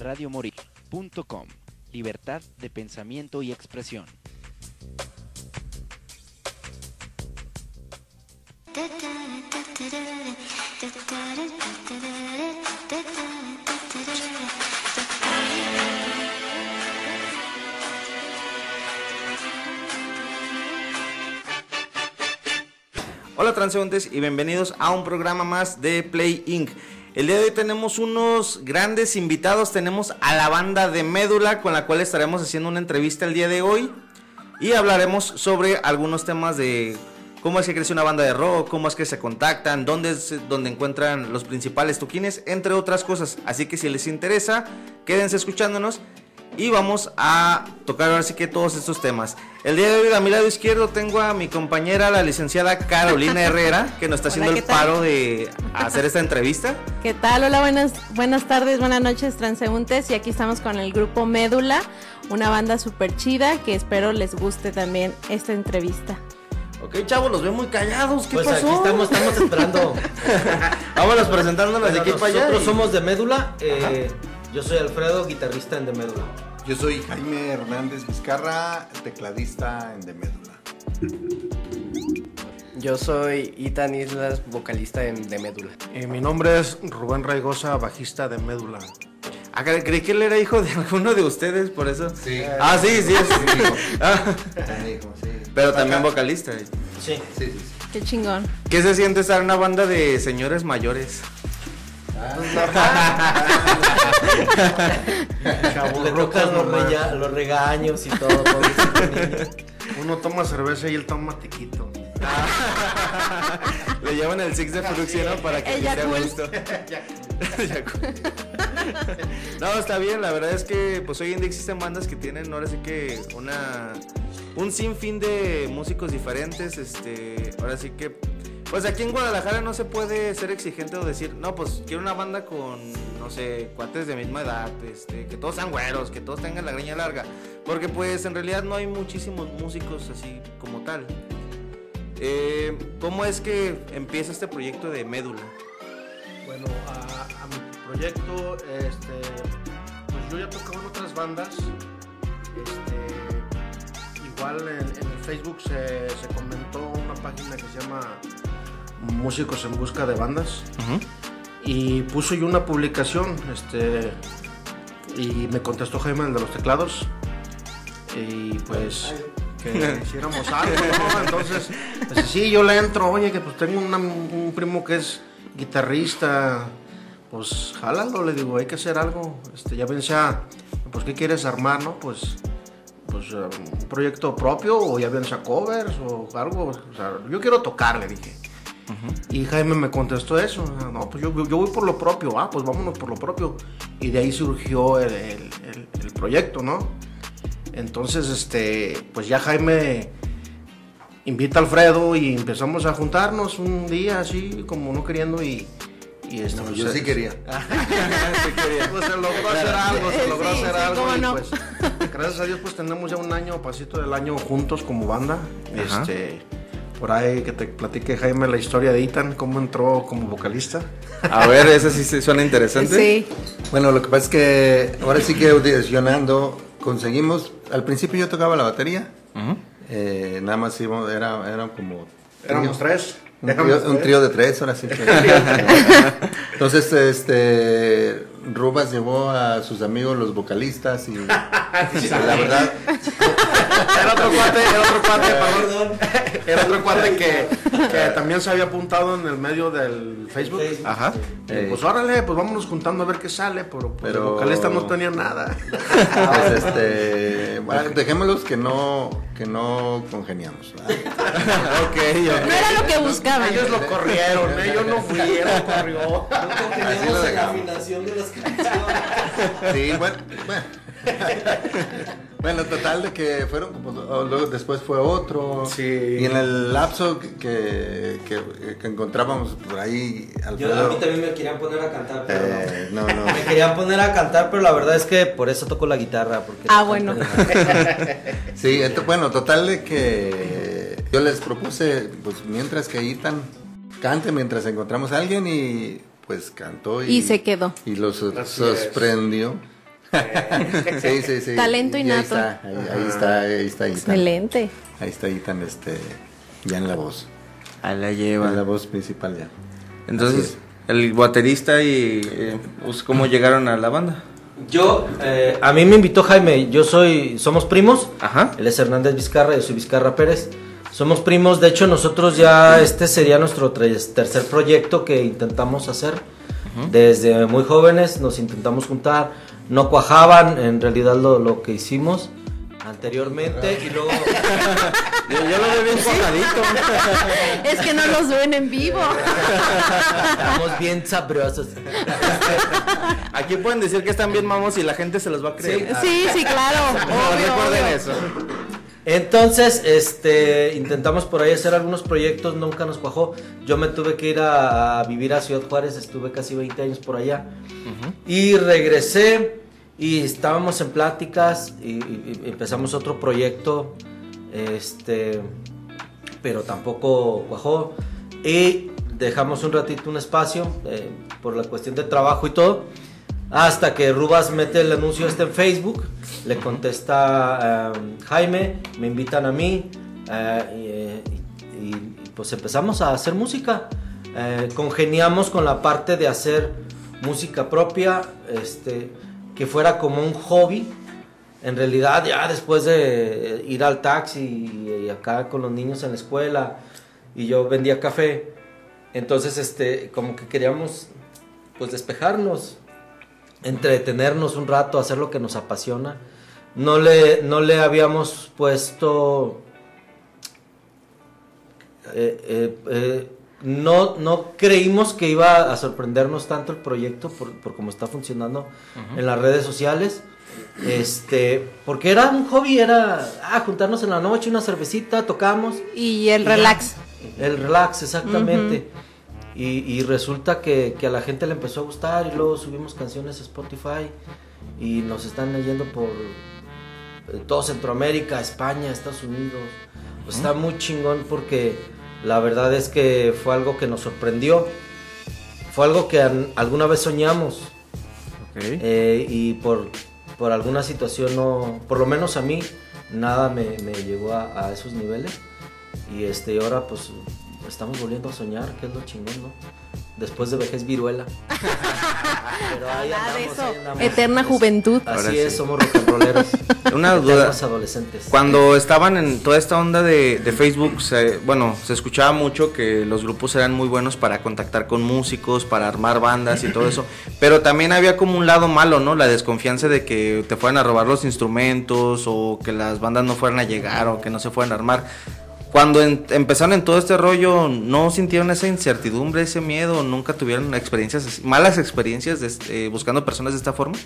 radiomorir.com. Libertad de pensamiento y expresión. Hola transeúntes y bienvenidos a un programa más de Play Inc. El día de hoy tenemos unos grandes invitados, tenemos a la banda de Médula con la cual estaremos haciendo una entrevista el día de hoy. Y hablaremos sobre algunos temas de cómo es que crece una banda de rock, cómo es que se contactan, dónde es donde encuentran los principales toquines, entre otras cosas. Así que si les interesa, quédense escuchándonos y vamos a tocar ahora sí que todos estos temas. El día de hoy a mi lado izquierdo tengo a mi compañera, la licenciada Carolina Herrera, que nos está haciendo el paro de hacer esta entrevista. ¿Qué tal? Hola, buenas, buenas tardes, buenas noches, transeúntes. Y aquí estamos con el grupo Médula, una banda súper chida que espero les guste también esta entrevista. Ok, chavos, los veo muy callados. ¿Qué pues pasó? aquí estamos, estamos esperando. Vámonos presentándonos Bueno, de aquí para allá. Nosotros y- somos de Médula. eh, yo soy Alfredo, guitarrista en De Médula. Yo soy Jaime Hernández Vizcarra, tecladista en De Médula. Yo soy Itan Islas, vocalista en De Médula. Eh, mi nombre es Rubén Raigosa, bajista de Médula. Ah, cre- creí que él era hijo de alguno de ustedes, por eso. Sí. Ah, sí, sí. hijo. Ah, Hijo, sí. pero también vocalista. Sí. Sí, sí, sí. Qué chingón. ¿Qué se siente estar en una banda de señores mayores? Le tocan los, los regaños y todo. Uno toma cerveza y él toma tiquito. Le llevan el Six de ¿no? Para que El esté a Yakult. gusto. No, está bien, la verdad es que pues hoy en día existen bandas que tienen ahora sí que una un sinfín de músicos diferentes, este, ahora sí que pues aquí en Guadalajara no se puede ser exigente o decir, no, pues quiero una banda con, no sé, cuates de misma edad, este, que todos sean güeros, que todos tengan la greña larga, porque pues en realidad no hay muchísimos músicos así como tal. Eh, ¿Cómo es que empieza este proyecto de Médula? Bueno, a, mi proyecto, este, pues yo ya tocaba en otras bandas. Este, igual en, Facebook se comentó una página que se llama Músicos en Busca de Bandas. Y puso yo una publicación, este, y me contestó Jaime, el de los teclados. Y pues que hiciéramos algo, ¿no? Entonces, pues, sí, yo le entro, oye, que pues tengo una- un primo que es guitarrista, pues jálalo, le digo, hay que hacer algo. Este, ya bien sea, pues, ¿qué quieres armar, no? Pues, pues eh, un proyecto propio o ya bien sea covers o algo. O sea, yo quiero tocar, le dije. Y Jaime me contestó eso. No, pues yo, yo voy por lo propio. Ah, pues vámonos por lo propio. Y de ahí surgió el, el- el- el proyecto, ¿no? Entonces, este, pues ya Jaime invita a Alfredo y empezamos a juntarnos un día así, como no queriendo y... y este, No, pues, yo se- sí quería. Pues se logró hacer algo, se logró Sí, hacer sí, algo y no. pues gracias a Dios pues tenemos ya un año, pasito del año juntos como banda. Ajá. Este, por ahí que te platique Jaime la historia de Ethan, cómo entró como vocalista. A ver, ese sí suena interesante. Sí. Bueno, lo que pasa es que ahora sí que audicionando conseguimos. Al principio yo tocaba la batería. Ujú. eh, nada más íbamos, era, era como. Éramos tres. Un trío, un tres. trío de tres, ahora sí. Entonces, este. Rubas llevó a sus amigos los vocalistas y. la verdad. Era otro cuate, era otro cuate, perdón. Era otro cuate que, que también se había apuntado en el medio del Facebook. Ajá. Eh, pues órale, pues vámonos juntando a ver qué sale, pero, pues, Pero- el vocalista no tenía nada. Pues este. Bueno, dejémoslos que no, que no congeniamos. ¿verdad? ok, No era lo que buscaban. Ellos lo corrieron, ¿eh? yo no fui, él lo corrió. No en la afinación de las canciones. Sí, bueno. bueno. Bueno, total de que fueron como o luego después fue otro. Sí. Y en el lapso que, que, que encontrábamos por ahí Yo, a Alfredo. mí también me querían poner a cantar, pero eh, no, no. no. Me querían poner a cantar, pero la verdad es que por eso toco la guitarra. Porque Ah, no bueno. Sí, bueno, total de que yo les propuse, pues mientras que Ethan cante, mientras encontramos a alguien y pues cantó y, Y se quedó. Y los Así es. Sorprendió. Sí, sí, sí. Talento Y innato. Ahí está, ahí, ahí está, ahí está. Excelente. Ahí está este, ya en la voz. Ahí la En lleva. la voz principal ya. Entonces, es. el baterista y eh, pues, cómo llegaron a la banda. Yo, eh, a mí me invitó Jaime, yo soy, somos primos. Ajá. Él es Hernández Vizcarra, yo soy Vizcarra Pérez. Somos primos, de hecho nosotros ya, este sería nuestro tercer proyecto que intentamos hacer. Desde muy jóvenes nos intentamos juntar, no cuajaban en realidad lo, lo que hicimos anteriormente y luego... Yo, yo lo veo bien cuajadito. Es que no los ven en vivo. Estamos bien sabrosos. Aquí pueden decir que están bien mamos y la gente se los va a creer. Sí, sí, claro. No, Obvio, recuerden obvio. eso. Entonces, este, intentamos por ahí hacer algunos proyectos, nunca nos cuajó. Yo me tuve que ir a, a vivir a Ciudad Juárez, estuve casi 20 años por allá. Y regresé y estábamos en pláticas y, empezamos otro proyecto, este, pero tampoco cuajó. Y dejamos un ratito un espacio eh, por la cuestión de trabajo y todo. Hasta que Rubas mete el anuncio este en Facebook, le contesta eh, Jaime, me invitan a mí eh, y, pues empezamos a hacer música. Eh, congeniamos con la parte de hacer música propia, este, que fuera como un hobby. En realidad ya después de ir al taxi y, acá con los niños en la escuela y yo vendía café, entonces este, como que queríamos pues despejarnos, entretenernos un rato, hacer lo que nos apasiona. No le, no le habíamos puesto... eh, eh, eh, no, no creímos que iba a sorprendernos tanto el proyecto por, por cómo está funcionando en las redes sociales. Este, porque era un hobby, era ah, juntarnos en la noche, una cervecita, tocamos. Y el Y ya. relax. El relax, exactamente. y, y resulta que, que a la gente le empezó a gustar y luego subimos canciones a Spotify y nos están leyendo por eh, todo Centroamérica, España, Estados Unidos. Pues Está muy chingón porque la verdad es que fue algo que nos sorprendió. Fue algo que alguna vez soñamos. Eh, y por, por alguna situación no, por lo menos a mí, nada me, me llegó a, a esos niveles. Y este, ahora pues estamos volviendo a soñar, que es lo chingón, ¿no? Después de vejez viruela. Pero ahí Nada de andamos, eso. ahí andamos. Eterna juventud. Así Ahora es, sí. somos rock and rolleros. Una duda. Adolescentes. Cuando estaban en toda esta onda de, de Facebook, se- bueno, se escuchaba mucho que los grupos eran muy buenos para contactar con músicos, para armar bandas y todo eso, pero también había como un lado malo, ¿no? La desconfianza de que te fueran a robar los instrumentos o que las bandas no fueran a llegar o que no se fueran a armar. Cuando en- empezaron en todo este rollo, ¿no sintieron esa incertidumbre, ese miedo? ¿Nunca tuvieron experiencias, así- malas experiencias de este- eh, buscando personas de esta forma?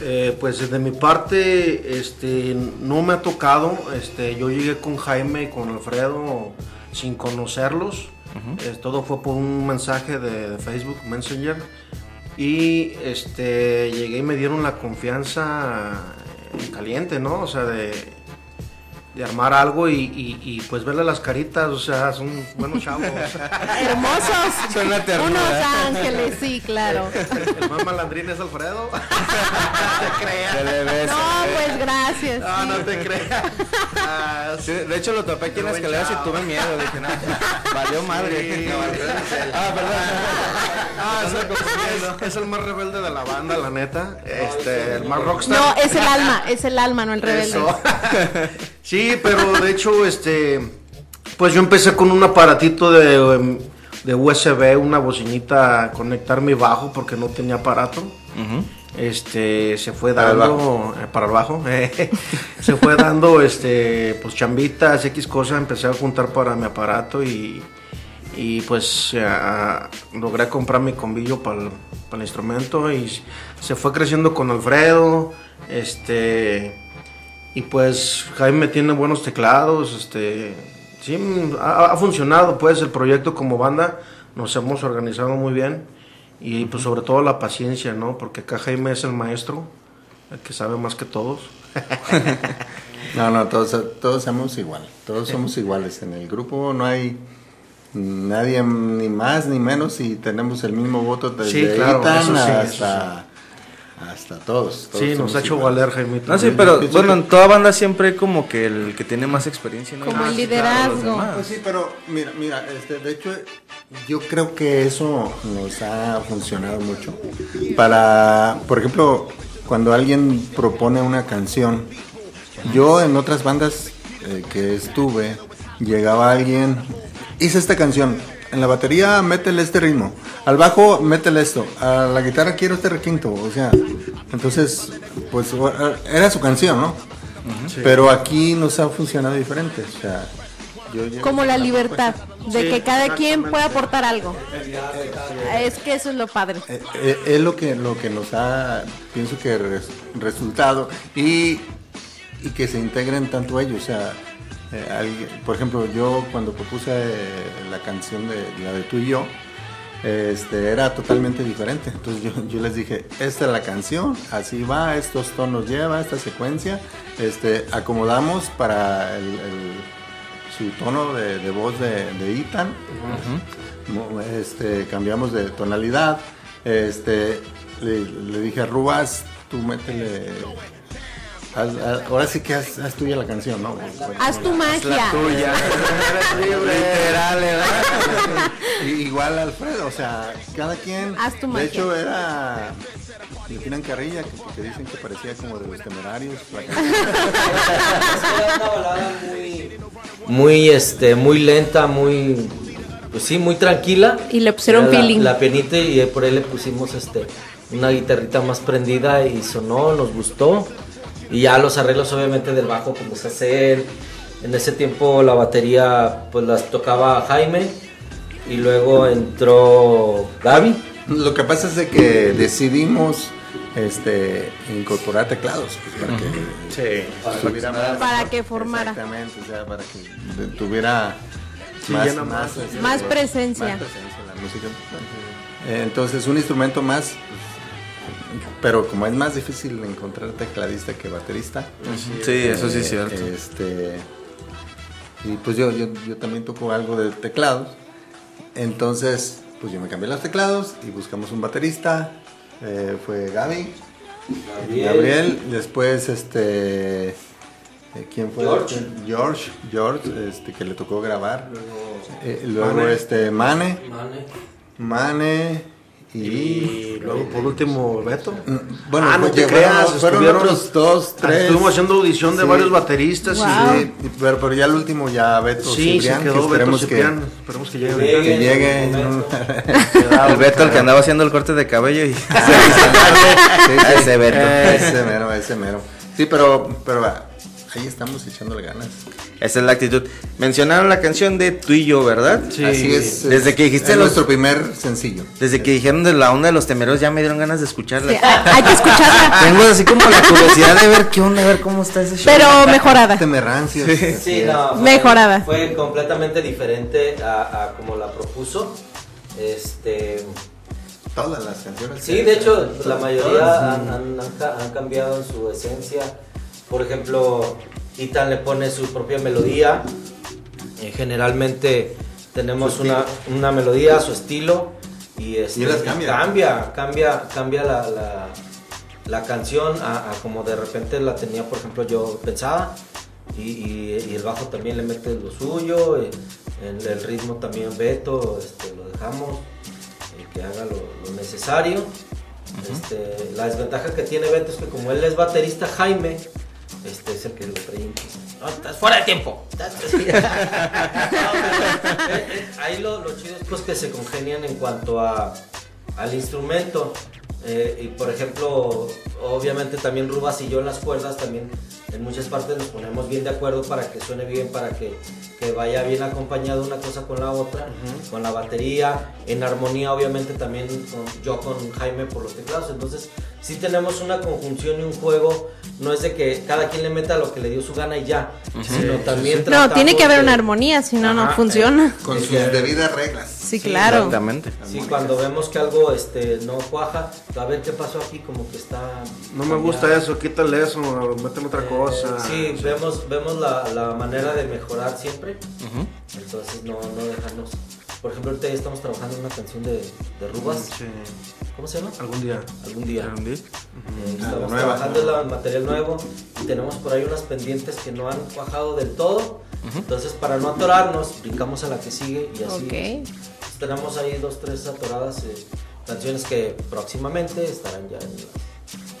Eh, pues de mi parte, este, no me ha tocado. Este, yo llegué con Jaime y con Alfredo sin conocerlos. Eh, todo fue por un mensaje de, de Facebook Messenger. Y este, llegué y me dieron la confianza en caliente, ¿no? O sea, de, de armar algo y, y- y, pues verle las caritas, o sea, son buenos chavos. Hermosos. Suena ternura. Unos ángeles, sí, claro. El más malandrín es Alfredo. Se le ve No, pues gracias. No, sí. no te creas. Ah, Sí, de hecho lo topé aquí en las escaleras y tuve miedo, dije, no, valió madre. Sí. ah, perdón. Ah, es, el- es- es el más rebelde de la banda, la neta. Este, el más rockstar. No, es el alma, es el alma, no el rebelde. Eso. sí, pero de hecho, este, pues yo empecé con un aparatito de, em, de USB, una bocinita, a conectar mi bajo porque no tenía aparato. Este, se fue Para el dando eh, para el bajo, eh, se fue dando, este, pues chambitas, X cosas, empecé a juntar para mi aparato y, y pues ya, logré comprar mi combillo para el, para el instrumento y se fue creciendo con Alfredo, este, y pues Jaime tiene buenos teclados, este, sí, ha, ha funcionado pues el proyecto como banda, nos hemos organizado muy bien y pues sobre todo la paciencia, ¿no? Porque acá Jaime es el maestro, el que sabe más que todos. No, no, todos, todos somos igual, todos somos iguales. En el grupo no hay nadie ni más ni menos y tenemos el mismo voto desde Sí, claro, eso sí, hasta, hasta todos. todos Sí, nos ha hecho iguales. valer, Jaimito. No, sí, pero bueno, en toda banda siempre hay como que el que tiene más experiencia, ¿no? Como Ah, el claro, liderazgo. demás. Pues sí, pero mira, mira, este, de hecho, yo creo que eso nos ha funcionado mucho. Para, por ejemplo, cuando alguien propone una canción, yo en otras bandas eh, que estuve, llegaba alguien, hice esta canción, en la batería métele este ritmo, al bajo métele esto, a la guitarra quiero este requinto, o sea, entonces, pues era su canción, ¿no? Pero aquí nos ha funcionado diferente, o sea, Como la libertad de Sí, que cada quien pueda aportar algo. Es que eso es lo padre. Eh, eh, es lo que lo que nos ha pienso que res- resultado y, y que se integren tanto ellos o sea eh, alguien- por ejemplo yo cuando propuse eh, la canción de la de tú y yo este era totalmente diferente entonces yo, yo les dije esta es la canción así va estos tonos lleva esta secuencia este acomodamos para el, el- su tono de, de voz de, de Ethan este, cambiamos de tonalidad. Este, le, le dije a Rubas, tú métele. Haz- haz- ahora sí que haz, haz tuya la canción, ¿no? Haz tu magia. tuya. Literal, ¿verdad? Y- Igual Alfredo, o sea, cada quien. Haz tu de magia. hecho, era. Le tiran carrilla, que, que dicen que parecía como de los temerarios. la canción. Era una balada muy, muy, este, muy lenta, muy, pues sí, muy tranquila. Y le pusieron Era la- feeling. La, pianita y por ahí le pusimos, este, una guitarrita más prendida y sonó, nos gustó. Y ya los arreglos, obviamente, del bajo, como se hace él. En ese tiempo la batería, pues las tocaba Jaime. Y luego entró Gaby. Lo que pasa es de que decidimos este, incorporar teclados, pues, para que Sí. tuviera más- Para que formara. Exactamente, o sea, para que tuviera Sí, más, más, más. este, Más presencia. más presencia en la música. Entonces, un instrumento más, pues, pero como es más difícil encontrar tecladista que baterista. Sí, eso sí eh, es cierto. Este, y pues yo, yo, yo también toco algo de teclados. Entonces, pues yo me cambié los teclados y buscamos un baterista. eh, fue Gaby. Gabriel, después este eh, ¿quién fue? George. George, George, este que le tocó grabar. Eh, luego Mane. este Mane, Mane. Mane y, Y luego por último Beto. Mm, bueno, ah, no fue- te fueron- creas, fueron estuvieron- otros dos, tres. Estuvimos haciendo audición de Sí. varios bateristas Wow. Sí, pero, pero ya el último ya Beto sí, Cibrián, se que Beto esperemos que, Ciprián. Esperemos que llegue. Que un- El Beto, el que andaba haciendo el corte de cabello y Sí, sí, Ese Beto. Ese mero, ese mero. Sí, pero, pero ah, ahí estamos echándole ganas. Esa es la actitud. Mencionaron la canción de tú y yo, ¿verdad? Sí. Así es. Desde es- que dijiste es los- nuestro primer sencillo. Desde que dijeron de la onda de los temeros ya me dieron ganas de escucharla. Sí, hay que escucharla, Tengo así como la curiosidad de ver qué onda, a ver cómo está ese show. pero mejorada. Temerancios. Sí, no, fue- Mejorada. Fue completamente diferente a, a como la propuso. Este, Todas las canciones. sí, de hecho, la mayoría han, han- han ca- han cambiado en su esencia. Por ejemplo, Ethan le pone su propia melodía. Eh, generalmente tenemos una, una melodía, su estilo. Y, este, Y él las cambia. cambia, cambia, cambia la, la- la canción a, a como de repente la tenía, por ejemplo, yo pensaba. Y, y- y el bajo también le mete lo suyo. eh, el, el ritmo también Beto, este, lo dejamos eh, que haga lo, lo necesario. Este, la desventaja que tiene Beto es que como él es baterista, Jaime este, es el que lo trae. No, estás fuera de tiempo. Estás- eh, eh, ahí lo, lo chido es pues, que se congenian en cuanto a, al instrumento. Eh, y por ejemplo, obviamente también Rubas y yo en las cuerdas también en muchas partes nos ponemos bien de acuerdo para que suene bien, para que, que vaya bien acompañado una cosa con la otra, con la batería, en armonía obviamente también con- yo con Jaime por los teclados, entonces sí tenemos una conjunción y un juego, no es de que cada quien le meta lo que le dio su gana y ya, sino también No, tiene que haber de- una armonía, si no, no funciona. Con sus debidas reglas. Sí, claro. Exactamente. Sí, cuando vemos que algo este, no cuaja, a ver qué pasó aquí, como que está... No me gusta eso, quítale eso, métele otra Eh, cosa. sí, vemos, vemos la, la manera de mejorar siempre. Entonces no, no dejarnos Por ejemplo, ahorita ya estamos trabajando en una canción de, de Rubas. Sí. ¿Cómo se llama? Algún día. Algún día. Algún día. Eh, estamos nueva. trabajando en la- material nuevo y tenemos por ahí unas pendientes que no han cuajado del todo. Entonces, para no atorarnos, brincamos a la que sigue y así. Ok. Pues, tenemos ahí dos, tres atoradas eh, canciones que próximamente estarán ya en las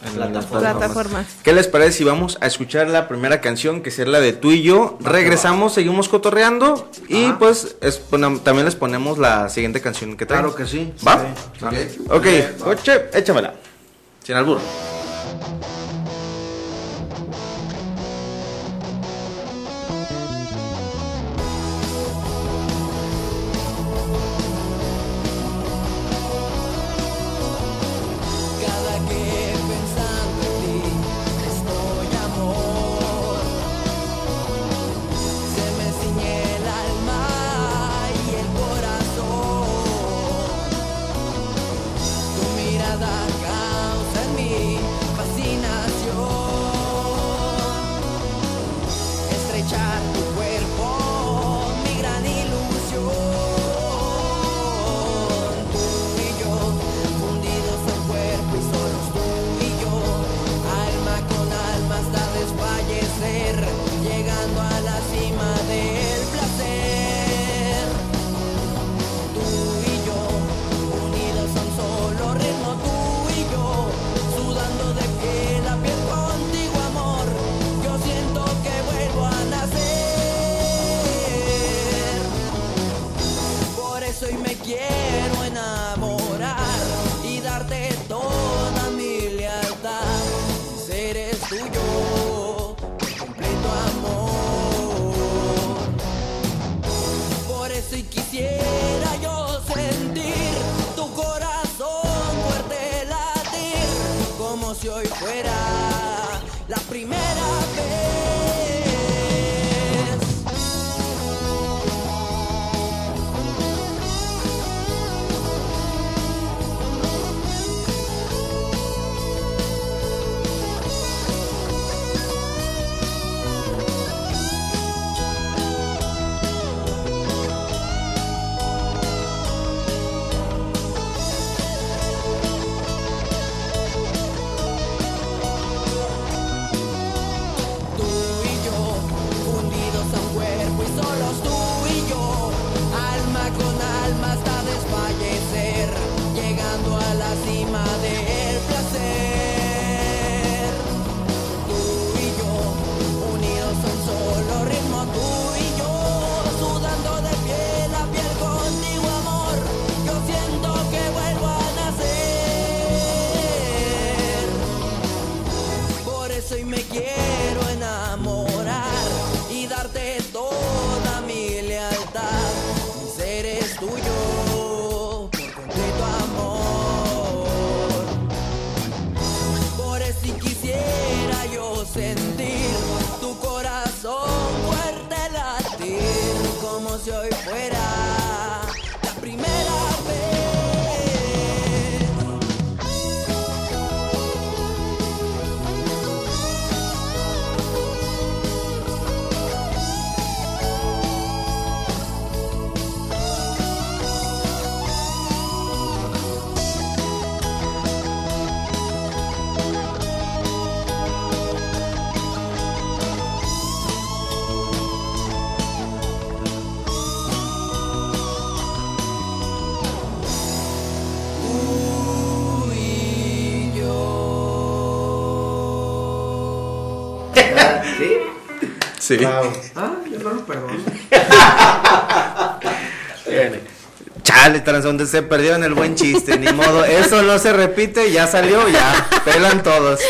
En plataformas. Plataformas. ¿Qué les parece si vamos a escuchar la primera canción, que es la de tú y yo? Regresamos, seguimos cotorreando y Ajá. pues es- bueno, también les ponemos la siguiente canción que traen. Claro que sí. ¿Va? Sí. Ok. Ok, coche, échamela. Sin albur. Hoy fuera Sí. Ah, yo no lo perdono. Chale, transeúntes, se perdieron el buen chiste, ni modo. Eso no se repite, ya salió, ya. Pelan todos.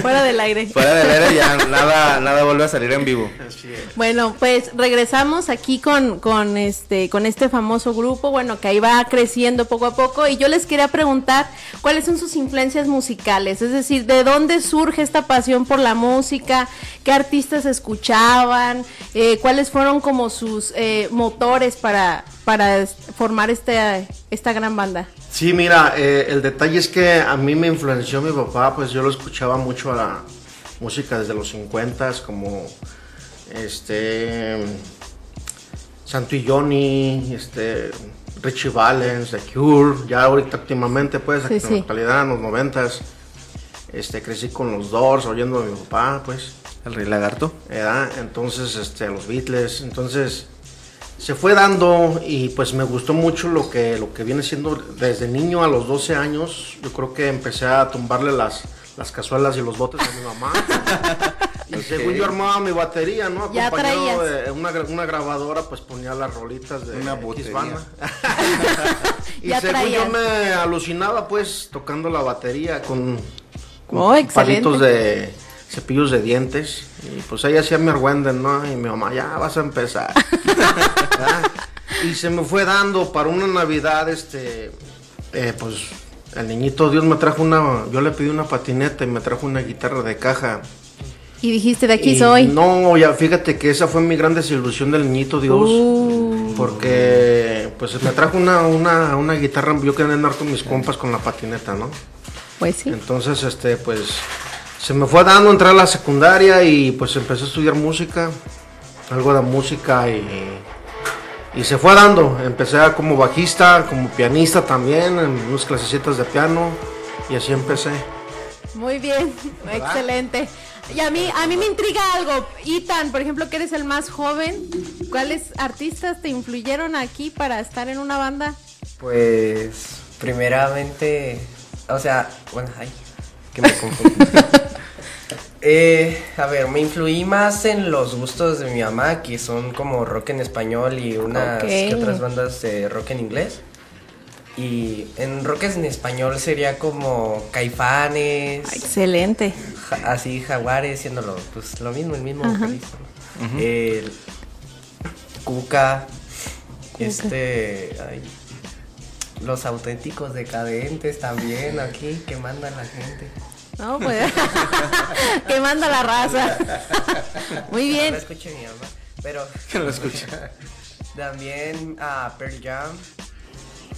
Fuera del aire. Fuera del aire ya nada, nada vuelve a salir en vivo. Así es. Bueno, pues regresamos aquí con, con este con este famoso grupo, bueno, que ahí va creciendo poco a poco y yo les quería preguntar cuáles son sus influencias musicales, es decir, de dónde surge esta pasión por la música, qué artistas escuchaban, eh, cuáles fueron como sus eh, motores para para formar esta esta gran banda. Sí, mira, eh, el detalle es que a mí me influenció mi papá, pues yo lo escuchaba mucho a la música desde los 50 como este Santo y Johnny, este Richie Valens, The Cure, ya ahorita últimamente, pues, Sí, en sí. la actualidad, en los noventas, este, crecí con los Doors, oyendo a mi papá, pues, El Rey Lagarto. Entonces, este, los Beatles, entonces, se fue dando y pues me gustó mucho lo que, lo que viene siendo desde niño a los 12 años, yo creo que empecé a tumbarle las, las cazuelas y los botes a mi mamá. Y según yo armaba mi batería, ¿no? Acompañado de una, una grabadora, pues ponía las rolitas de Una y Ya según traías. yo me alucinaba, pues, tocando la batería con, con Oh, palitos de cepillos de dientes. Y pues ahí hacía mi argüende, ¿no? Y mi mamá, ya vas a empezar. ¿verdad? y se me fue dando para una Navidad, este, eh, pues, el niñito Dios me trajo una, yo le pedí una patineta y me trajo una guitarra de caja. Y dijiste, de aquí Y soy. No, ya fíjate que esa fue mi gran desilusión del niñito Dios. Uh. Porque pues me trajo una, una, una guitarra, yo quería andar con mis compas con la patineta, ¿no? Pues sí. Entonces, este, pues, se me fue dando entrar a la secundaria y pues empecé a estudiar música, algo de música y, y se fue dando. Empecé como bajista, como pianista también, en unas clasecitas de piano y así empecé. Muy bien, excelente. Y a mí, a mí me intriga algo. Itan, por ejemplo, que eres el más joven, ¿cuáles artistas te influyeron aquí para estar en una banda? Pues, primeramente, o sea, bueno, ay, que me confundo. Eh, a ver, me influí más en los gustos de mi mamá, que son como rock en español y unas que otras bandas de rock en inglés. Y en rock en español sería como Caifanes, Excelente. Ja- así Jaguares, siéndolo pues lo mismo, el mismo vocalista. ¿no? El Cuca, este, ay, los auténticos decadentes también aquí que mandan la gente. No, pues. que manda la raza. Muy No bien. lo escuche mi mamá, pero Que lo escucha. también a Pearl Jam.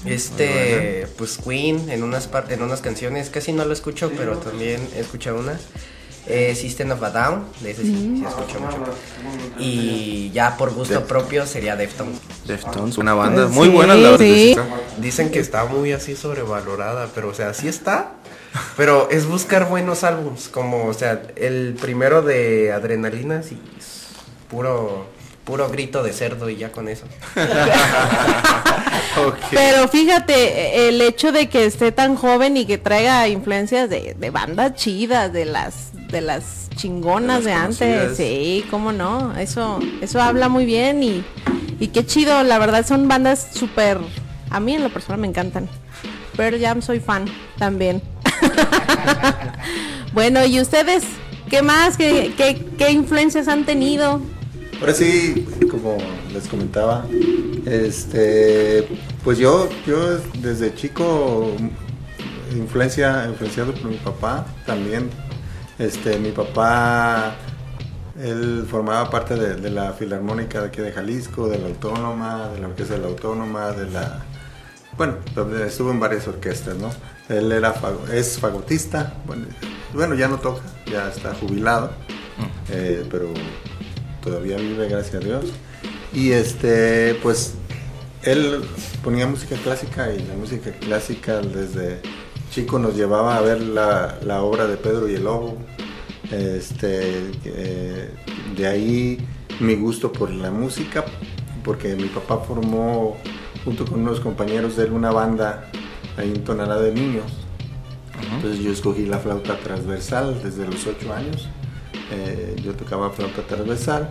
Este, pues Queen en unas en unas canciones, casi no lo escucho, pero también he escuchado unas. Eh, System of a Down, de ese sí, sí escucho mucho. Y ya por gusto propio sería Deftones. Deftones, una banda muy Sí, buena, la verdad. Dicen que está muy así sobrevalorada, pero o sea, sí está. Pero es buscar buenos álbums, como, o sea, el primero de Adrenalina, sí, es puro, puro grito de cerdo y ya con eso. Pero fíjate, el hecho de que esté tan joven y que traiga influencias de, de bandas chidas, de las de las chingonas De antes, sí, cómo no, eso eso habla muy bien y, y qué chido, la verdad son bandas súper, a mí en lo personal me encantan. Pearl Jam soy fan también. bueno, ¿y ustedes qué más? ¿Qué, qué, influencias han tenido? Ahora sí, como les comentaba, este, pues yo, yo desde chico influencia, influenciado por mi papá también. Este, mi papá, él formaba parte de, de la filarmónica de aquí de Jalisco, de la Autónoma, de la Orquesta de la Autónoma, de la, bueno, estuvo en varias orquestas, ¿no? Él era, fago- es fagotista, bueno, bueno, ya no toca, ya está jubilado, eh, pero todavía vive, gracias a Dios. Y este, pues, él ponía música clásica y la música clásica desde chico nos llevaba a ver la, la obra de Pedro y el Lobo. Este, eh, de ahí mi gusto por la música, porque mi papá formó junto con unos compañeros de él una banda ahí en Tonalá de Niños. Entonces yo escogí la flauta transversal desde los 8 años. Eh, yo tocaba flauta transversal.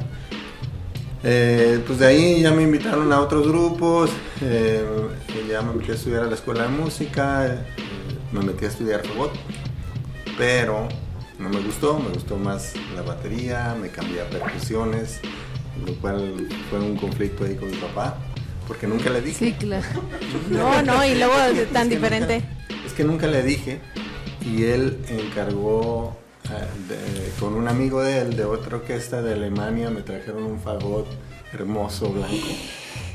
Eh, pues de ahí ya me invitaron a otros grupos, eh, ya me metí a estudiar a la escuela de música, me metí a estudiar robot, pero no me gustó, me gustó más la batería, me cambié a percusiones, lo cual fue un conflicto ahí con mi papá, porque nunca le dije. Sí, claro. No, no, y luego tan diferente. Es que nunca le dije y él encargó de- con un amigo de él de otra orquesta de Alemania me trajeron un fagot hermoso blanco.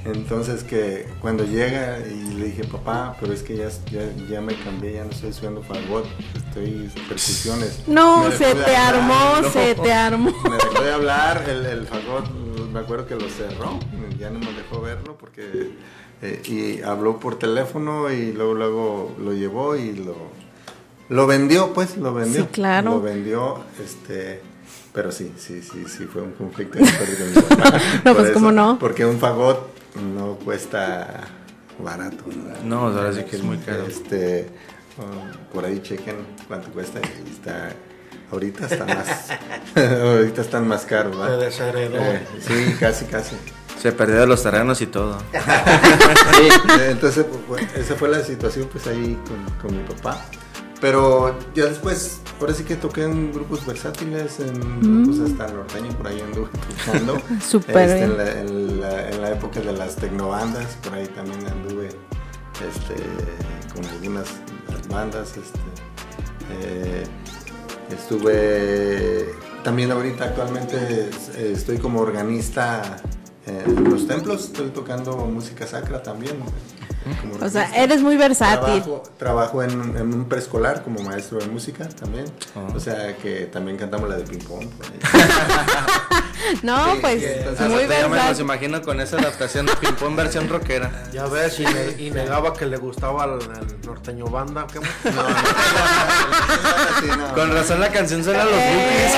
Entonces que cuando llega y le dije papá, pero es que ya, ya, ya me cambié, ya no estoy estudiando fagot, estoy percusiones. No, se te hablar, armó, no. se te armó. Me dejó de hablar, el, el fagot me acuerdo que lo cerró, ya no me dejó verlo porque eh, y habló por teléfono y luego luego lo llevó y lo lo vendió, pues lo vendió. Sí, claro. Lo vendió, este, pero sí, sí, sí, sí fue un conflicto. No, pues, ¿cómo no? Porque un fagot no cuesta barato. ¿verdad? No, ahora sí que es muy caro. Este, um, por ahí chequen cuánto cuesta y está ahorita está más ahorita están más caros, desheredó. Eh, sí, casi casi. Se perdió los terrenos y todo. Sí, entonces pues, bueno, esa fue la situación pues ahí con, con mi papá. Pero ya después, ahora sí que toqué en grupos versátiles, en grupos hasta norteño, por ahí anduve tocando. Súper Este, bien. en, la, en la- en la época de las tecnobandas, por ahí también anduve este, con algunas bandas. Este, eh, estuve también ahorita actualmente estoy como organista en los templos, estoy tocando música sacra también. como O sea, eres muy versátil. Trabajo, trabajo en, en un preescolar como maestro de música también. Oh. O sea que también cantamos la de ping pong. No, Sí, pues sí, entonces, muy Hasta ya me los imagino con esa adaptación de ping pong versión rockera. Ya ves, y, ne- y negaba que le gustaba el, el norteño banda. ¿qué? No, no. Con razón la canción suena a los Eh. bookies.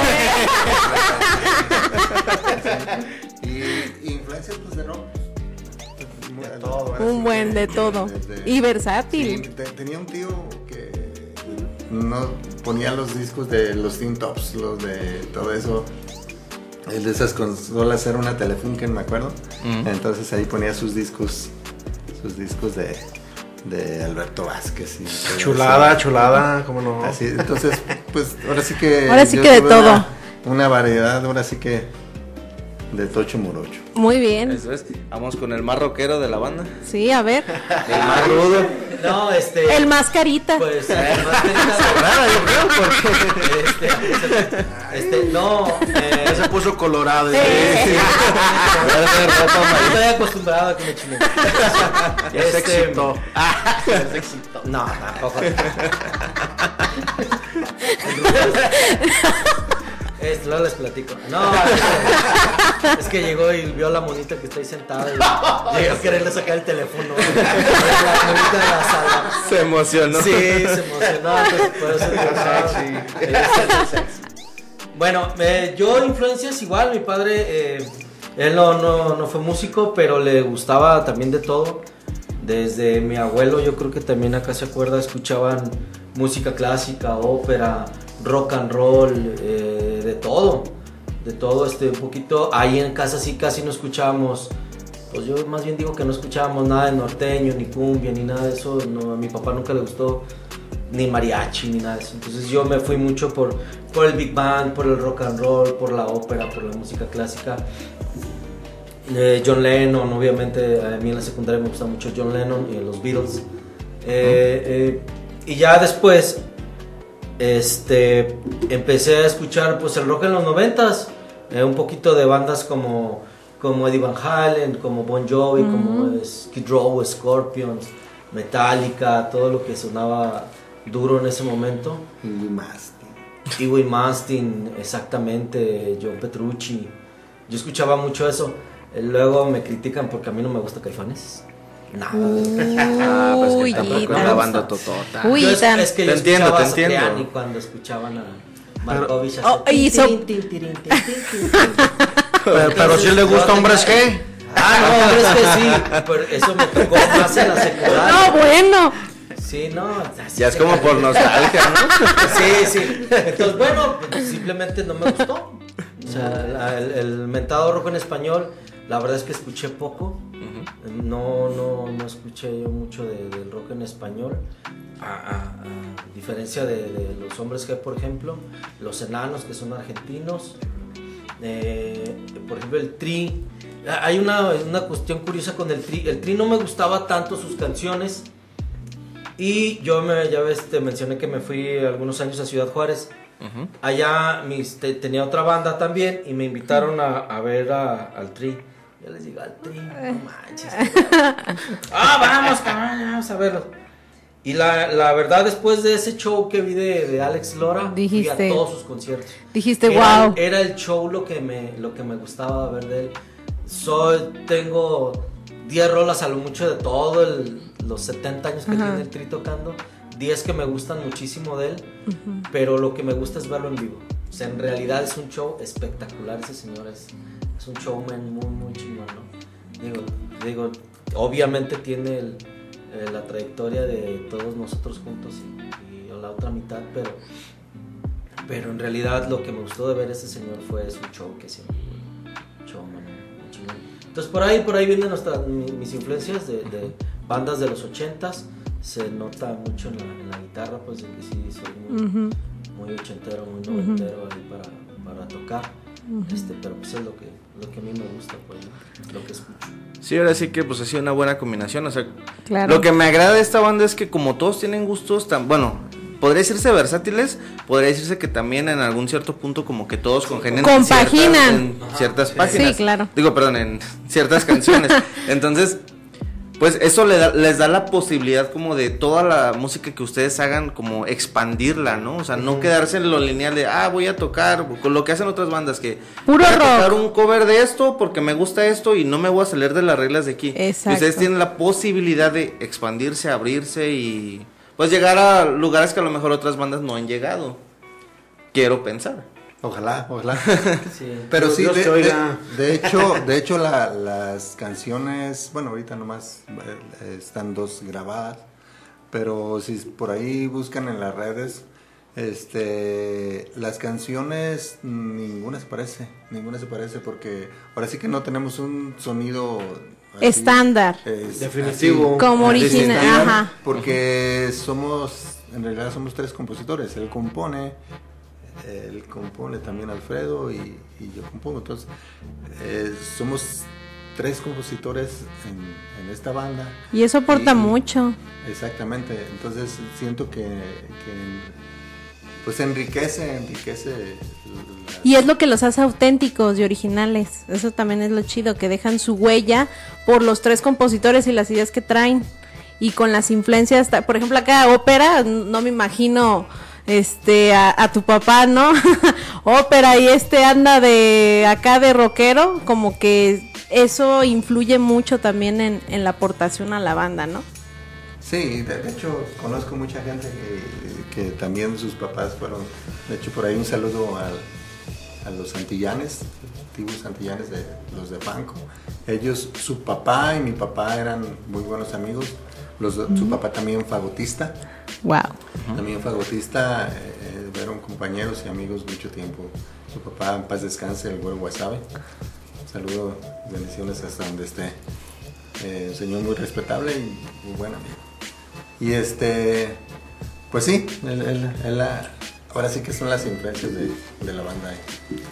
Y, influencias pues de rock. De todo, Un buen de todo. Y Sí, versátil. te- tenía un tío que no ponía los discos de los Teen Tops, los de todo eso. El de esas consolas era una Telefunken, me acuerdo. Mm. Entonces ahí ponía sus discos, sus discos de, de Alberto Vázquez. Y Chulada, chulada, cómo no. Así, entonces, pues ahora sí que. Ahora sí que de todo. Una, una variedad, ahora sí que de Tocho Morocho. Muy bien. Eso es. Vamos con el más rockero de la banda. Sí, a ver. El más rudo. No, este. El mascarita. Pues, el más carita- este, este, no, eh, Ya se puso colorado. Sí. Amarilla. Estoy acostumbrado a que me chinen. Ya se Este, excitó. No, tampoco. Este, luego les platico. No, es que llegó y vio a la monita que está ahí sentada y llegó a quererle sacar el teléfono. La monita de la sala. Se emocionó. Sí, se emocionó. Por eso no, Bueno, eh, yo influencias igual, mi padre, eh, él no, no, no fue músico, pero le gustaba también de todo. Desde mi abuelo, yo creo que también acá se acuerda, escuchaban música clásica, ópera, rock and roll, eh, de todo. De todo, este, un poquito. Ahí en casa sí casi no escuchábamos, pues yo más bien digo que no escuchábamos nada de norteño, ni cumbia, ni nada de eso. No, a mi papá nunca le gustó ni mariachi, ni nada de eso. Entonces yo me fui mucho por, por el big band, por el rock and roll, por la ópera, por la música clásica. Eh, John Lennon, obviamente, a mí en la secundaria me gusta mucho John Lennon y los Beatles. Eh, eh, y ya después, este, empecé a escuchar pues el rock en los noventas, eh, un poquito de bandas como, como Eddie Van Halen, como Bon Jovi, como Skid Row, Scorpions, Metallica, todo lo que sonaba duro en ese momento. Y más. Iwi Mastin, exactamente, John Petrucci. Yo escuchaba mucho eso. Luego me critican porque a mí no me gusta Caifanes. Nada. Ah, pues Uy, que tampoco la banda totota. Uy, es, tan- es que yo Te entiendo, escuchaba te entiendo. Cipriani cuando escuchaban a Markovich. Oh, tin. Pero, pero si le gusta hombres G. Ah, no, hombre, es que sí. Pero eso me tocó más en la secundaria. No, bueno. Sí, no. así Ya es como por nostalgia, ¿no? Sí, sí. Entonces, bueno, pues, simplemente no me gustó. O sea, la- el, el mentado rock en español, la verdad es que escuché poco. No, no, no escuché yo mucho de- del rock en español. A, a- a diferencia de, de los hombres G, por ejemplo, los enanos que son argentinos. Eh, por ejemplo, el Tri. Hay una, una cuestión curiosa con el Tri. El Tri no me gustaba tanto sus canciones. Y yo me, ya ves, te mencioné que me fui algunos años a Ciudad Juárez. Allá mis, te- tenía otra banda también y me invitaron a, a ver a- al Tri. Yo les digo, al Tri, no manches. ah, vamos, cabrón, vamos a verlo. Y la, la verdad, después de ese show que vi de, de Alex Lora, fui Dijiste- a todos sus conciertos. Dijiste, era, wow. Era el show lo que me, lo que me gustaba ver de él. soy, tengo 10 rolas a lo mucho de todo el- los 70 años que Ajá. tiene el Tri tocando. 10 que me gustan muchísimo de él, pero lo que me gusta es verlo en vivo. O sea, en realidad es un show espectacular ese señor, es, es un showman muy, muy chingón, ¿no? Digo, digo obviamente tiene el- eh, la trayectoria de todos nosotros juntos y, y la otra mitad, pero, pero en realidad lo que me gustó de ver a ese señor fue su show que siempre un showman, muy chingón. Entonces por ahí, por ahí vienen nuestra- mi- mis influencias de, de bandas de los ochentas. Se nota mucho en la, en la guitarra, pues de que sí soy muy, Ujú. muy ochentero, muy noventero ahí para, para tocar. Este, pero pues es lo que, lo que a mí me gusta, pues, ¿no? lo que escucho. Sí, ahora sí que pues ha sido una buena combinación. O sea, Claro. lo que me agrada de esta banda es que como todos tienen gustos tan, bueno, podría decirse versátiles, podría decirse que también en algún cierto punto como que todos congenian en ciertas- Compaginan. en ciertas páginas. Sí, claro. Digo, perdón, en ciertas canciones. Entonces, pues eso le da- les da la posibilidad como de toda la música que ustedes hagan como expandirla, ¿no? O sea, no quedarse en lo lineal de, ah, voy a tocar, con lo que hacen otras bandas que Puro voy a rock. tocar un cover de esto porque me gusta esto y no me voy a salir de las reglas de aquí. Exacto. Y Ustedes tienen la posibilidad de expandirse, abrirse y pues llegar a lugares que a lo mejor otras bandas no han llegado. Quiero pensar. Ojalá, ojalá. Sí. Pero Dios- sí, Dios de, hecho, de hecho la- las canciones, bueno, ahorita nomás eh, están dos grabadas, pero si por ahí buscan en las redes, este, las canciones ninguna se parece, ninguna se parece porque ahora sí que no tenemos un sonido así, Estándar. es- Definitivo. así, Como original, ajá. Porque somos, en realidad somos tres compositores, él compone, él compone también Alfredo y, y yo compongo. Entonces, eh, somos tres compositores en, en esta banda. Y eso aporta Y- mucho. Exactamente. Entonces, siento que, que, pues enriquece, enriquece. Y es lo que los hace auténticos y originales. Eso también es lo chido, que dejan su huella por los tres compositores y las ideas que traen. Y con las influencias, por ejemplo, acá ópera, no me imagino este a, tu papá, ¿no? ópera y este anda de acá de rockero, como que eso influye mucho también en, la aportación a la banda, ¿no? Sí, de, hecho, conozco mucha gente que, también sus papás fueron. De hecho, por ahí un saludo al- a los Santillanes, antiguos Santillanes de los de Banco. Ellos, su papá y mi papá eran muy buenos amigos. Los, Su papá también fagotista. Wow. También fagotista, eh, eh, fueron compañeros y amigos mucho tiempo. Su papá, en paz descanse, el güero Wasabe. Saludo, bendiciones hasta donde esté. Eh, un señor muy respetable y muy buen amigo. Y este, pues sí, él- él- él, ahora sí que son las influencias de, de la banda.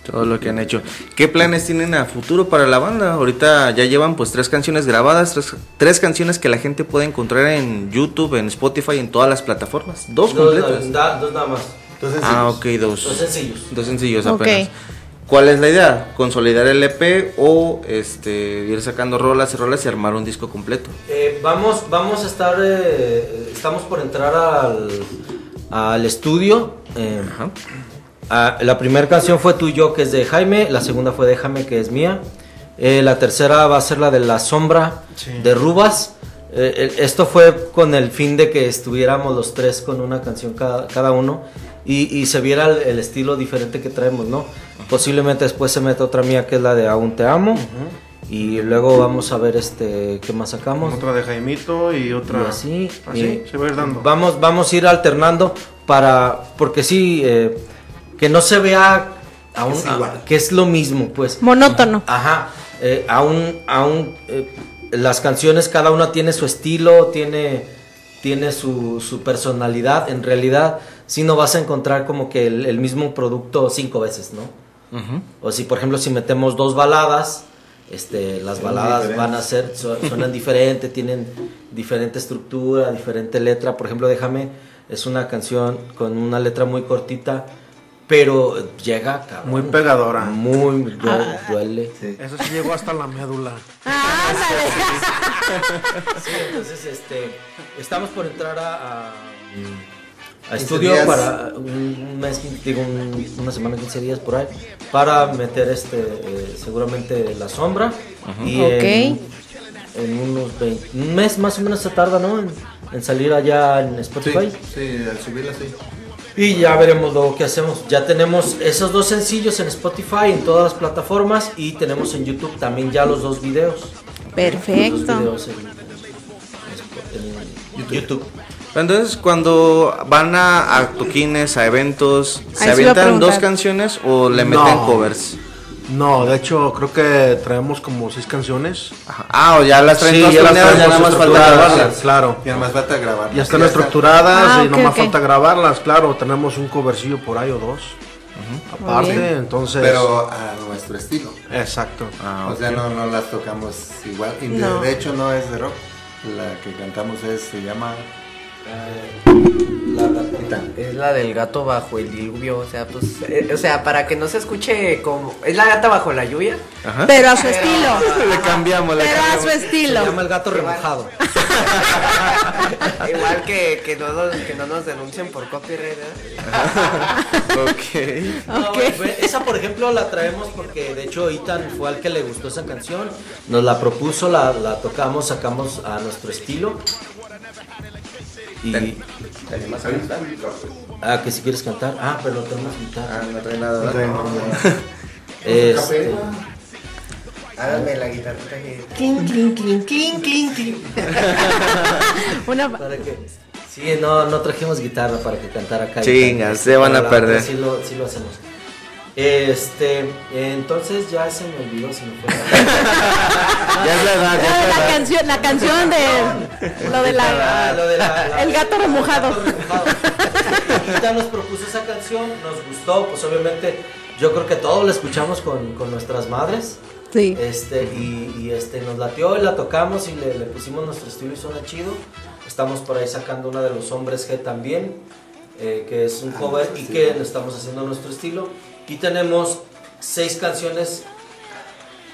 Todo lo que han hecho. ¿Qué planes tienen a futuro para la banda? Ahorita ya llevan pues tres canciones grabadas, tres, tres canciones que la gente puede encontrar en YouTube, en Spotify, en todas las plataformas. Dos Dos, completas. da- dos nada más. Entonces, Ah, ok, dos. Dos sencillos. Dos sencillos apenas. ¿Cuál es la idea? ¿Consolidar el EP o este ir sacando rolas y rolas y armar un disco completo? Eh, vamos, vamos a estar, eh, estamos por entrar al, al estudio. Eh, ah, la primera canción fue Tú y yo, que es de Jaime. La segunda fue Déjame, que es mía. Eh, la tercera va a ser la de La Sombra, de Rubas. Eh, eh, esto fue con el fin de que estuviéramos los tres con una canción cada, cada uno y, y se viera el, el estilo diferente que traemos, ¿no? Posiblemente después se meta otra mía que es la de Aún te amo. Y luego vamos a ver este qué más sacamos. Otra de Jaimito y otra. Y así, Así, y se va a ir dando. Vamos, vamos a ir alternando para, porque sí, eh, que no se vea Es a- que es lo mismo, pues. Monótono. Ajá, eh, aún, aún eh, las canciones cada una tiene su estilo, tiene, tiene su, su personalidad. En realidad, sí no vas a encontrar como que el, el mismo producto cinco veces, ¿no? O si, por ejemplo, si metemos dos baladas, este, las Son baladas diferentes. van a ser, su- suenan diferente, tienen diferente estructura, diferente letra. Por ejemplo, Déjame es una canción con una letra muy cortita, pero llega, cabrón. Muy pegadora. Muy due- duele. Eso sí llegó hasta la médula. Sí, entonces este, estamos por entrar a, a, a 15 estudio días. para un mes, digo, un- una semana, 15 días por ahí, para meter este, eh, seguramente la sombra. Y en unos 20, un mes más o menos se tarda, ¿no? En, en salir allá en Spotify. sí, al subirla sí. Y ya veremos luego qué hacemos. Ya tenemos esos dos sencillos en Spotify, en todas las plataformas. Y tenemos en YouTube también ya los dos videos. Los dos Perfecto. videos en, en- en YouTube. Entonces, cuando van a, a toquines, a eventos, ¿se Ahí se iba a avientan dos canciones o le No. meten covers? No, de hecho, creo que traemos como seis canciones. Ajá. Ah, o ya las traen Sí, todas ya las planeadas, ya nada más falta grabarlas. Claro. Y además falta grabar. Ya están estructuradas Ah, y ok, nomás ok. falta grabarlas, claro. Tenemos un covercillo por ahí o dos. Aparte, bien. entonces. Pero a nuestro estilo. Exacto. Ah, O sea, no, no las tocamos igual. Y de, No. de hecho no es de rock. La que cantamos es, se llama. Es la del gato bajo el diluvio, o sea, pues, eh, o sea, para que no se escuche como... Es la gata bajo la lluvia. Ajá. Pero a su estilo. Le cambiamos, le Pero a su Se estilo. llama el gato remojado. Igual que, que, no nos, que no nos denuncien por copyright, ¿verdad? Ok. No, Ok. fue- esa, por ejemplo, la traemos porque de hecho Ethan fue al que le gustó esa canción. Nos la propuso, la, la tocamos, sacamos a nuestro estilo. Y. Ah, que si quieres cantar. Ah, pero no tenemos Ah, guitarra. no trae nada. No ¿verdad? traen- Este, Hágame la guitarrita que... Clink, clink, clink, clink, clink, clink. Una, para que. Sí, no, no trajimos guitarra para que cantara acá. Chinga, se van a perder. Sí lo, sí lo hacemos. Este, entonces ya se me olvidó, se me fue. Ya es la edad, ya Ah, es la la edad. canción, la canción de lo de Ah, la lo de la- la- el gato remojado. Ya nos propuso esa canción, nos gustó, pues obviamente yo creo que todos la escuchamos con, con nuestras madres. Sí. Este, y, y, este, nos latió y la tocamos y le, le pusimos nuestro estilo y suena chido. Estamos por ahí sacando una de los hombres G también, eh, que es un cover y que estamos haciendo nuestro estilo. Y tenemos seis canciones,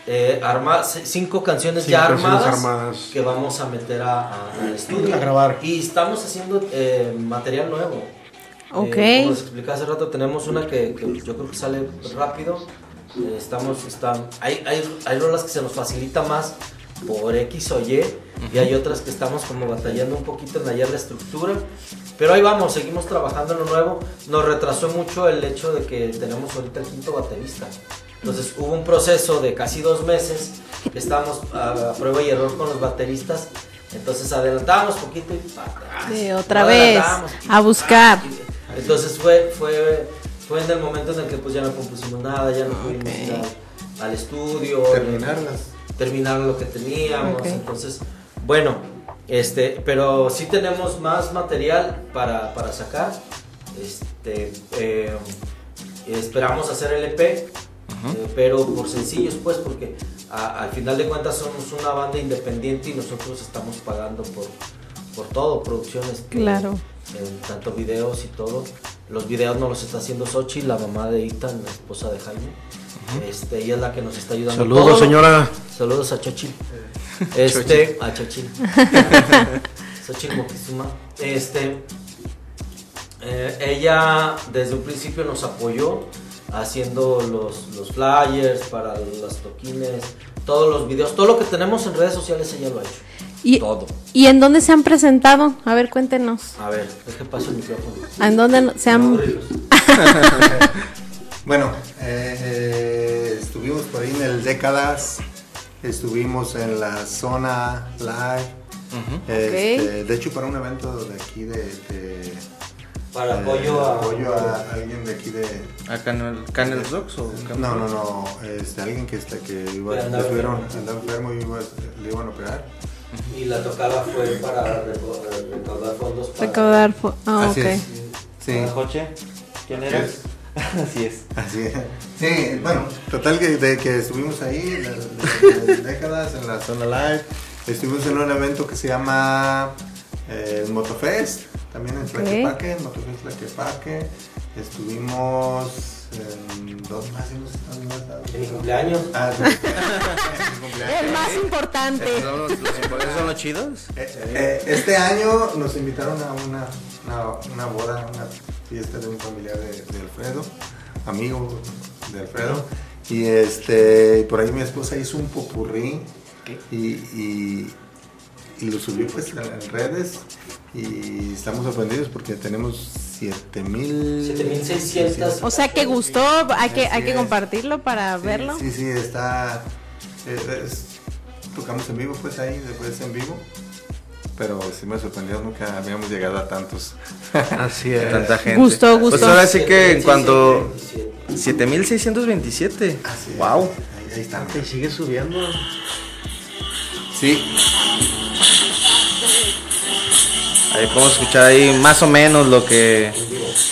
eh, arma- cinco canciones Cinco ya canciones armadas, armadas. que vamos a meter a- a- al estudio. A grabar. Y estamos haciendo eh, material nuevo. Ok. Eh, como les explicé hace rato, tenemos una que, que yo creo que sale rápido. Eh, estamos, está, hay, hay, hay rolas que se nos facilita más por X o Y, y hay otras que estamos como batallando un poquito en hallar la estructura. Pero ahí vamos, seguimos trabajando en lo nuevo. Nos retrasó mucho el hecho de que tenemos ahorita el quinto baterista. Entonces hubo un proceso de casi dos meses que estábamos a, a prueba y error con los bateristas. Entonces adelantamos poquito y para atrás. Sí, otra No vez, a buscar. entonces fue, fue, fue en el momento en el que pues ya no compusimos nada, ya no pudimos ir al, al estudio, Terminarlas. terminar lo que teníamos. Entonces, bueno, este, pero sí tenemos más material para, para sacar. Este, eh, esperamos hacer el EP, eh, pero por sencillos, pues, porque a- al final de cuentas somos una banda independiente y nosotros estamos pagando por, por todo, producciones. que- Claro. eh, tanto videos y todo. Los videos no los está haciendo Sochi, la mamá de Ethan, la esposa de Jaime. este, ella es la que nos está ayudando. Saludos, Todo- señora. Saludos a Chochi. Este, a Chochi. Xochitl Moctezuma. Este, eh, ella desde un principio nos apoyó haciendo los, los flyers para los toquines, todos los videos, todo lo que tenemos en redes sociales ella lo ha hecho. Y, Todo. ¿Y en dónde se han presentado? A ver, cuéntenos. A ver, deje paso el micrófono. ¿En dónde se han. Bueno, eh, eh, estuvimos por ahí en el Décadas, estuvimos en la zona live, este, de hecho para un evento de aquí de... de- Para de- apoyo a... apoyo a alguien de aquí de... ¿A Canel, Canel Rocks o No, no, no, este, alguien que, está, que iba, Que andaba enfermo. y iba- le iban a operar. Y la tocada fue para recaudar fondos para... recaudar? fo- Ah, Así ok. es. Sí, Joche? ¿Quién era? era? Así es. así es. Sí, bueno, total que, de que estuvimos ahí de décadas en la zona live. Estuvimos en un evento que se llama eh, Motofest, también en Tlaquepaque, en Motofest Tlaquepaque. Estuvimos en dos más, ¿sí? ¿Dónde más? ¿Dónde En mi cumpleaños. Ah, sí. El más importante. ¿Son los, los son los chidos? Eh, eh, este año nos invitaron a una, una, una boda, una fiesta de un familiar de, de Alfredo, amigo de Alfredo. Y este, por ahí mi esposa hizo un popurrí y, y, y lo subió pues en en redes y estamos sorprendidos porque tenemos 7000 7600. O sea que gustó, hay que, hay que compartirlo para Sí, verlo. Sí, sí, está. es- es- tocamos en vivo, pues ahí, después en vivo. Pero sí me sorprendió, nunca habíamos llegado a tantos. Así es. Tanta gente. Gustó, gustó. Pues ahora sí que en cuanto... 7627. 7627. Así es. Wow. Ahí, ahí están. Y sigue subiendo. Sí, Ahí podemos escuchar ahí más o menos lo que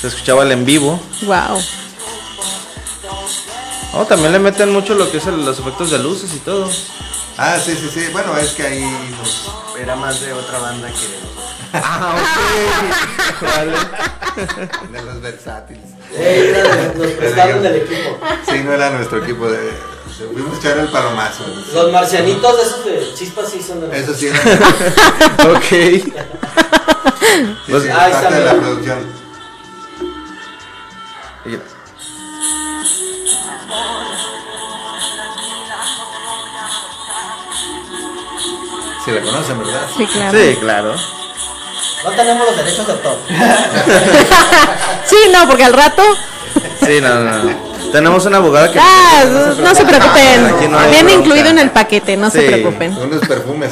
se escuchaba el en vivo. Wow. Oh, también le meten mucho lo que es el- los efectos de luces y todo. Ah, sí, sí, sí. Bueno, es que ahí nos- Era más de otra banda que de nosotros. Ah, ok. Vale. de los versátiles. Eh, era de- nos prestaron del equipo. Sí, no era nuestro equipo de. Fuimos a echar el palomazo. Los marcianitos de esos de chispas sí son de Eso nosotros. sí era. Ok. sí, Pues- sí, Ah, está parte de la producción. Sí, la conocen, ¿verdad? Sí, claro. Sí, claro. No tenemos los derechos de autor. Sí, no, porque al rato. Sí, no, no. no. Tenemos una abogada que... Ah, no se preocupen. Aquí no hay Viene bronca. incluido en el paquete, no se preocupen. Unos perfumes.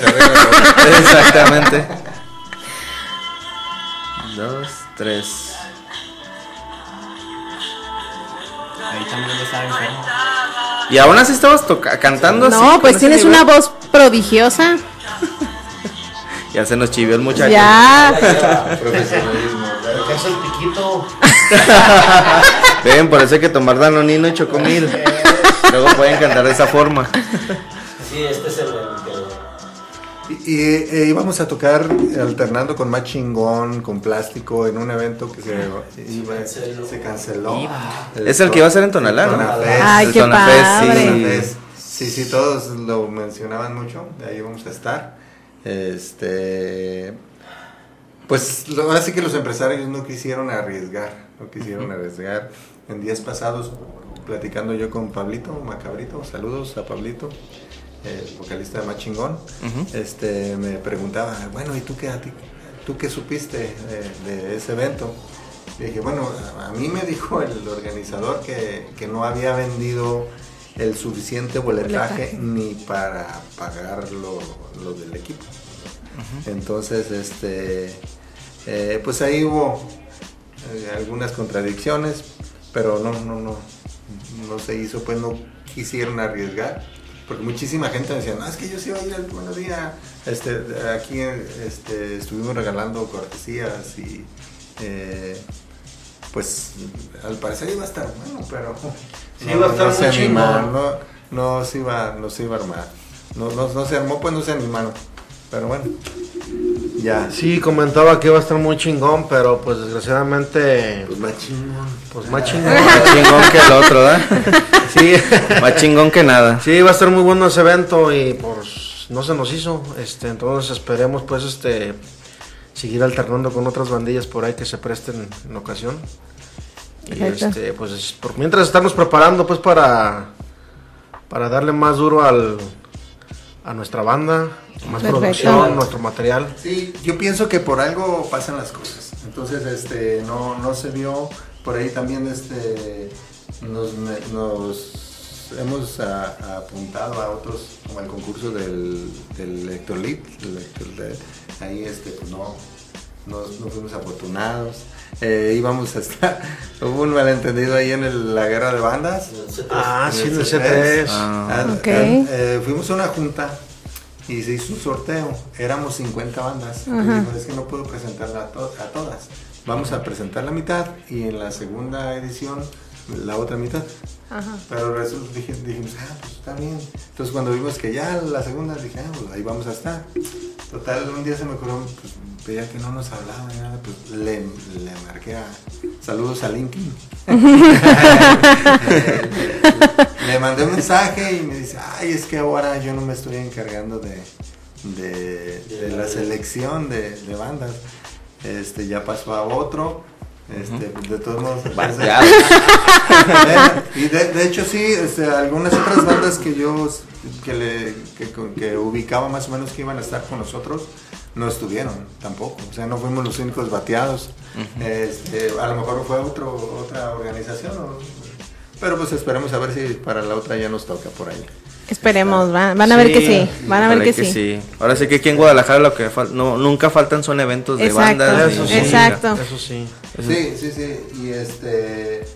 Exactamente. Dos, tres. Ahí también estaba enfermo. Y aún así estabas cantando así. No, pues tienes nivel? una voz prodigiosa. Ya se nos chivió el muchacho. Ya. Profesionalismo. ¿verdad? ¿Qué es el piquito? Ven, por eso hay que tomar danonino y chocomil. Luego pueden cantar de esa forma. Sí, este es el que. Y, y, eh, íbamos a tocar alternando con más chingón, con plástico, en un evento que se, iba- canceló. se canceló. Es el que iba a ser en Tonalá, ¿no? Ay, El qué padre. Sí, sí, todos lo mencionaban mucho, de ahí vamos a estar. Este, pues lo- ahora sí que los empresarios no quisieron arriesgar, no quisieron arriesgar. En días pasados, platicando yo con Pablito Macabrito, saludos a Pablito, eh, vocalista de Machingón, este, me preguntaba, bueno, ¿y tú qué, a ti- tú qué supiste de, de ese evento? Le dije, bueno, a, a mí me dijo el organizador que, que no había vendido el suficiente boletaje, Boletaje. ni para pagar lo, lo del equipo. Entonces, este, eh, pues ahí hubo eh, algunas contradicciones, pero no, no, no, no se hizo, pues no quisieron arriesgar, porque muchísima gente me decía, no, es que yo sí voy a ir al buenos días, este, aquí este, estuvimos regalando cortesías y eh, pues al parecer iba a estar bueno, pero Sí, iba a estar no se muy chingón. animaron, no, no se iba, no se iba a armar, no, no, no se armó, pues no se animaron, pero bueno, ya. Sí, comentaba que iba a estar muy chingón, pero pues desgraciadamente, Pues más chingón. pues más chingón. Más chingón que el otro, ¿verdad? Sí, Más chingón que nada. sí, iba a estar muy bueno ese evento y pues no se nos hizo. Este, entonces esperemos pues este seguir alternando con otras bandillas por ahí que se presten en ocasión. Y este, pues por mientras estamos preparando pues para para darle más duro al a nuestra banda, más Perfecto. producción, nuestro material. Sí, yo pienso que por algo pasan las cosas. Entonces, este, no, no se vio. Por ahí también, este, nos, nos hemos a- apuntado a otros, como el concurso del, del Electrolit. el Electrolit, Ahí, este, pues no, no, no fuimos afortunados. Eh, íbamos a estar, hubo un malentendido ahí en el- la guerra de bandas. Ah, sí, en el C3. C3. Ah. Ok. eh, fuimos a una junta y se hizo un sorteo. Éramos 50 bandas. Dijo, es que no puedo presentarla a, to- a todas. Vamos a presentar la mitad y en la segunda edición la otra mitad. Pero resulta, dije- dijimos, ah, pues está bien. Entonces cuando vimos que ya la segunda, dije, ah, pues ahí vamos a estar. Total, un día se me ocurrió, pues veía que no nos hablaba ni nada, pues le, le marqué a, saludos a Linkin. le, mandé un mensaje y me dice, ay, es que ahora yo no me estoy encargando de, de, de la selección de, de bandas. Este, ya pasó a otro. Este, de todos modos. pues, y de, de hecho sí, este, algunas otras bandas que yo que, le, que, que ubicaba más o menos que iban a estar con nosotros no estuvieron tampoco. O sea, no fuimos los únicos bateados. Este, a lo mejor fue otro, otra organización. o- pero pues esperemos a ver si para la otra ya nos toca por ahí. Esperemos, van, van a ver que sí, van a ver que, sí. Ahora sí que aquí en Guadalajara lo que fal- no, nunca faltan son eventos de Exacto, bandas. Eso sí. exacto. Eso sí. Sí, sí, sí. Y este.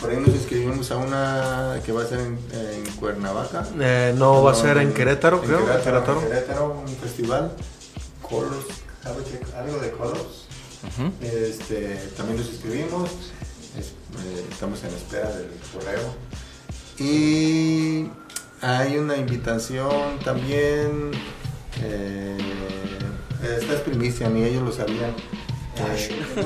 Por ahí nos inscribimos a una que va a ser en, en Cuernavaca. Eh, no, va a ser en Querétaro, creo. En Querétaro, Querétaro. en Querétaro, un festival. Colors, algo de- Colors. este, también nos inscribimos. Es- eh, estamos en espera del correo. Y hay una invitación también. eh, esta es primicia, ni ellos lo sabían. Eh,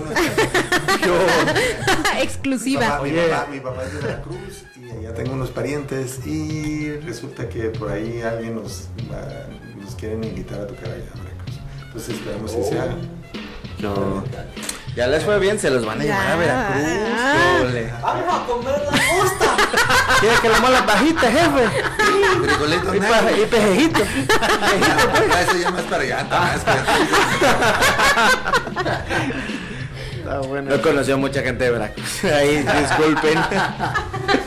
mi Exclusiva. papá, mi, papá, mi papá es de Veracruz y allá tengo unos parientes y resulta que por ahí alguien nos, va- nos quieren invitar a tocar allá a Veracruz. Entonces esperemos que se haga. Yo- Ya les fue bien, se los van a llevar a. Veracruz. ole. Vamos a comer la costa. ¿Quiere que la mola bajita, jefe? Frijolitos Y, pa- y pejejito. Ah, Eso ya más para allá. más No conoció mucha gente de Veracruz. Ahí, disculpen.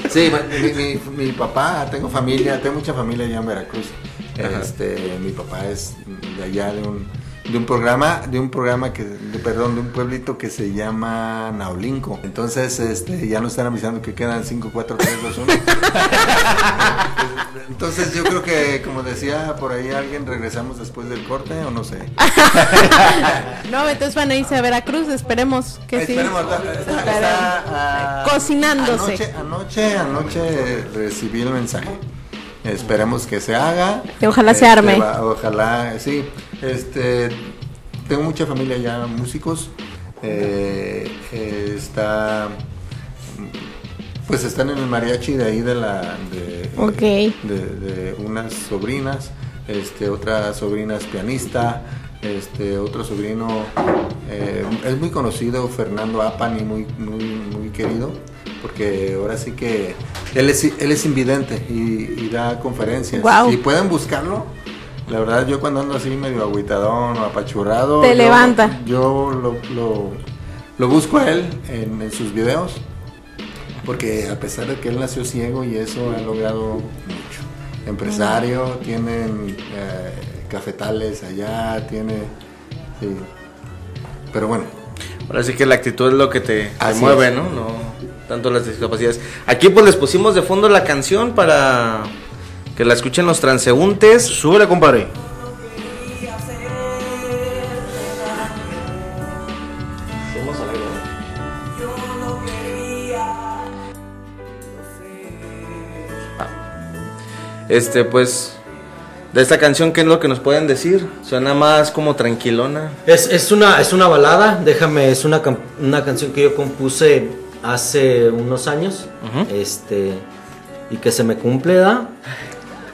Sí, mi, mi- mi papá, tengo familia, tengo mucha familia allá en Veracruz. Este, mi papá es de allá de un, de un programa, de un programa que, de- perdón, de un pueblito que se llama Naulinco. Entonces, este, ya nos están avisando que quedan 5, 4, 3, 2, 1. Entonces yo creo que, como decía por ahí alguien, regresamos después del corte o no sé. No, entonces van a irse a Veracruz, esperemos que sí. Esperemos, está- está- está, Cocinándose. Anoche, anoche, anoche recibí el mensaje. Esperemos que se haga. Que ojalá se Este, arme. va- ojalá, sí. Este, tengo mucha familia ya, músicos. Eh, eh, está, pues están en el mariachi de ahí de la, de, de unas sobrinas. Este, otra sobrina es pianista. Este, otro sobrino eh, es muy conocido, Fernando Apani, muy, muy, muy querido, porque ahora sí que él es, él es invidente y, y da conferencias. Guau. Y pueden buscarlo. La verdad, yo cuando ando así medio agüitadón o apachurrado, Te yo- levanta. Yo lo, lo, lo busco a él en, en sus videos, porque a pesar de que él nació ciego y eso ha logrado mucho. Empresario, tienen eh, cafetales allá, tiene... sí. Pero bueno, Ahora sí que la actitud es lo que te, mueve, es. ¿no? No tanto las discapacidades. Aquí pues les pusimos de fondo la canción para que la escuchen los transeúntes. Súbele, compadre. Este, pues, de esta canción, ¿qué es lo que nos pueden decir? Suena más como tranquilona. Es, es, una, es una balada, déjame, es una, una canción que yo compuse hace unos años, este, y que se me cumple, ¿da?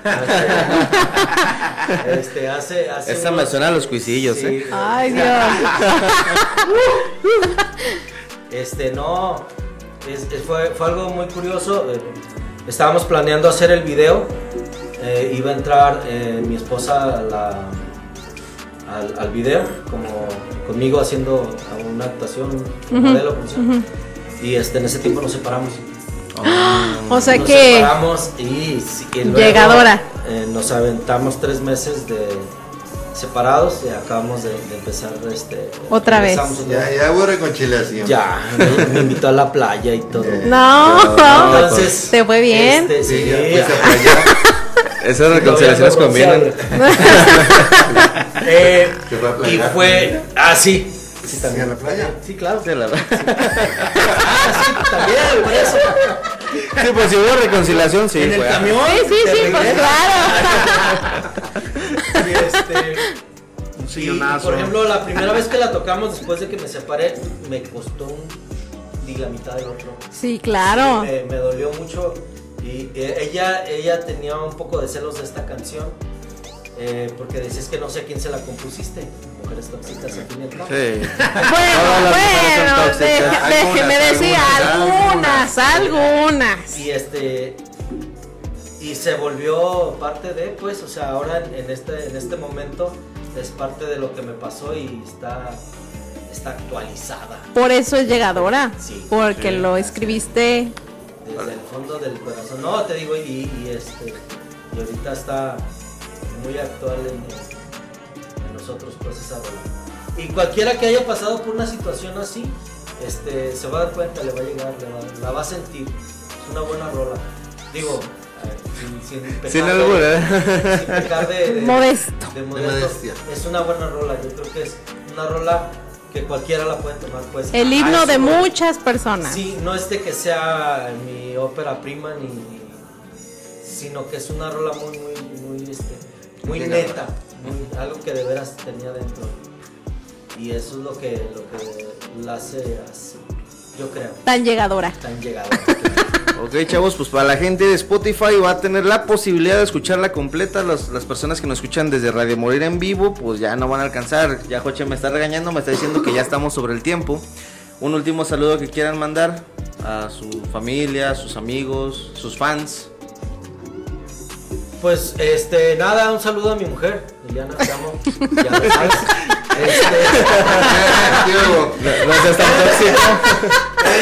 este, hace, hace Esta me suena a los cuisillos, Sí, ¿eh? Ay, Dios. Este, no, es- es- fue, fue algo muy curioso. eh, estábamos planeando hacer el video. eh, iba a entrar eh, mi esposa a la- al, al video, como conmigo haciendo una actuación, un modelo. sea. Y este, en ese tiempo nos separamos. O sea nos que separamos y, sí, y luego, Llegadora. eh, nos aventamos tres meses de separados y acabamos de, de empezar este, Otra vez. ya, ya hubo reconciliación. ya, me, me invitó a la playa y todo. no, Entonces, te fue bien. este, sí, Sí, ya. Esas reconciliaciones convienen. Eh, ¿Se fue a y fue así. Sí, ¿Sí, a también. la playa? Sí, claro. Sí, la- Ah, sí, también, por eso. Sí, pues si hubo reconciliación, sí. en el fue. camión. Sí, sí, sí, pues claro. Y este. Un y, sillonazo. por ejemplo, la primera vez que la tocamos después de que me separé, me costó un, di la mitad del otro. Sí, claro. Me, me dolió mucho Y eh, ella, ella tenía un poco de celos de esta canción. eh, porque decías que no sé a quién se la compusiste. Mujeres tóxicas al fin y al cabo. Sí. Bueno, bueno, déjeme Algunas, decir algunas, algunas, algunas. Y este y se volvió parte de pues, o sea, ahora en, este en este momento es parte de lo que me pasó y está está actualizada Por eso es llegadora. Sí. Porque lo escribiste. desde el fondo del corazón. No, te digo y, y, este y ahorita está muy actual en, en nosotros pues esa rola. Y cualquiera que haya pasado por una situación así, este se va a dar cuenta, le va a llegar, le va- la va a sentir. Es una buena rola. Digo, eh, sin, sin pecar Sin de- ¿eh? sin pecar de, de- Modesto. de modesto. modestia. Es una buena rola, yo creo que es una rola que cualquiera la puede tomar pues. El ah, himno es de una- muchas personas. Sí, no es de que sea mi ópera prima ni, sino que es una rola muy muy muy este, muy neta, muy- algo que de veras tenía dentro. Y eso es lo que lo que la hace así, yo creo, Tan llegadora. tan llegado. Ok, chavos, pues para la gente de Spotify va a tener la posibilidad de escucharla completa. Las, las personas que nos escuchan desde Radio Morir en vivo, pues ya no van a alcanzar. Ya Joche me está regañando, me está diciendo que ya estamos sobre el tiempo. Un último saludo que quieran mandar a su familia, a sus amigos, sus fans. Pues este nada, un saludo a mi mujer, Liliana, te amo. Ya lo sabes. Este.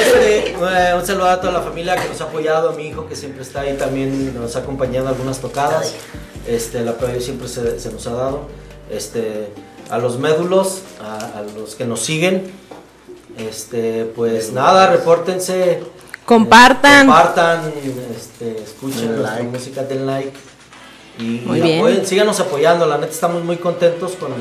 Este, eh, un saludo a toda la familia que nos ha apoyado, a mi hijo que siempre está ahí también, nos ha acompañado en algunas tocadas. Este, el apoyo siempre se, se nos ha dado. Este, a los médulos, a, a los que nos siguen. Este, pues nada, repórtense. Compartan. eh, compartan, este, escuchen like. música, den like. Y, Muy y bien. apoyen, síganos apoyando. La neta estamos muy contentos con,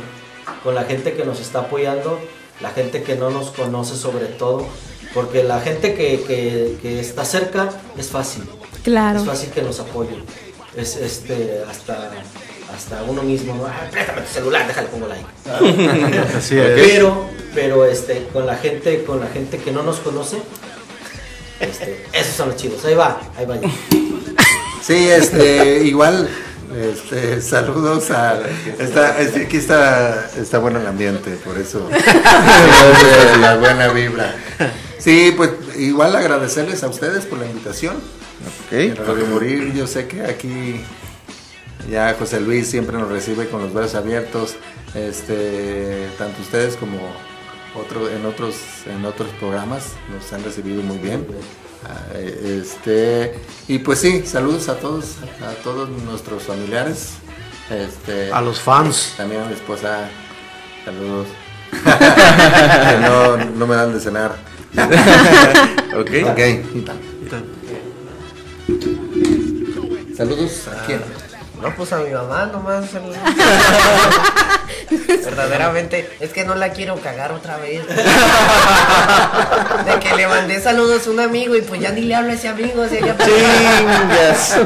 con la gente que nos está apoyando, la gente que no nos conoce sobre todo. Porque la gente que, que- que está cerca es fácil. Claro. Es fácil que nos apoyen. Es este hasta hasta uno mismo, ¿no? Ah, préstame tu celular, déjale pongo like. Así Pero, pero este, con la gente, con la gente que no nos conoce, este, esos son los chidos. Ahí va, ahí va. ya. Sí, este, igual, este, saludos a, está, aquí está, está bueno el ambiente, por eso, la buena vibra. Sí, pues igual agradecerles a ustedes por la invitación. En Radio Morir, yo sé que aquí ya José Luis siempre nos recibe con los brazos abiertos, este, tanto ustedes como otro, en otros en otros programas nos han recibido muy bien. Ah, Este, y pues sí, saludos a todos, a todos nuestros familiares. Este, A los fans. también a mi esposa, saludos. No, no me dan de cenar. Ok. Ok. Saludos a quién? No, pues a mi mamá nomás. Verdaderamente, es que no la quiero cagar otra vez. De que le mandé saludos a un amigo y pues ya ni le hablo a ese amigo. O sea, ya- Chingas.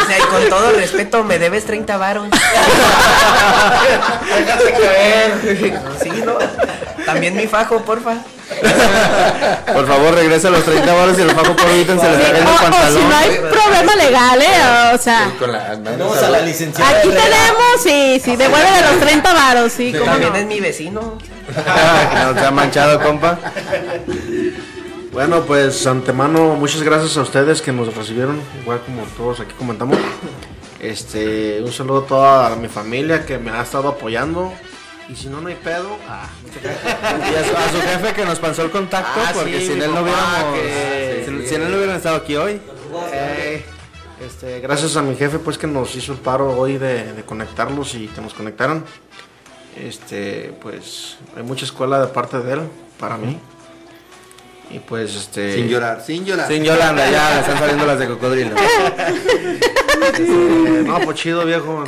O sea, y con todo respeto, me debes 30 varos. Déjate caer. Sí, ¿no? También mi fajo, porfa. Por favor, regresa a los 30 baros y el fajo por ahorita se le cayendo el O, o si pantalón. no hay problema legal, ¿eh? O sea, la, a la licenciada. aquí tenemos, sí, sí, devuelve de los 30 varos, sí, cómo También no. es mi vecino. No te ha manchado, compa. Bueno, pues antemano, muchas gracias a ustedes que nos recibieron, igual como todos aquí comentamos. Este, un saludo a toda mi familia que me ha estado apoyando. Y si no, no hay pedo. Ah, Y a su, a su jefe que nos pasó el contacto, Ah, porque sí, sin él no hubiéramos. que- si, si él no hubiera estado aquí hoy. eh, este, gracias a mi jefe pues que nos hizo el paro hoy de, de conectarlos y que nos conectaran. Este, pues hay mucha escuela de parte de él para mí. Y pues este Sin llorar, sin llorar. Sin Yolanda, ya están saliendo las de cocodrilo. eh, no, pues chido viejo.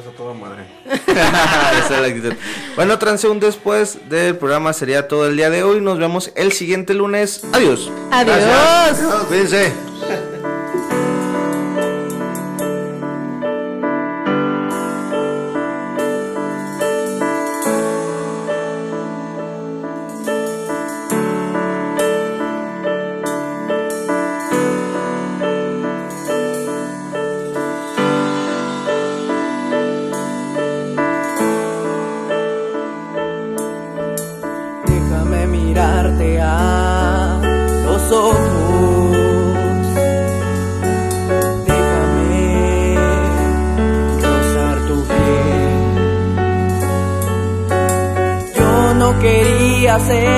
Eres a toda madre. Esa es la actitud. Bueno, transeúntes después del programa sería todo el día de hoy. Nos vemos el siguiente lunes. Adiós. Adiós. Cuídense. Quería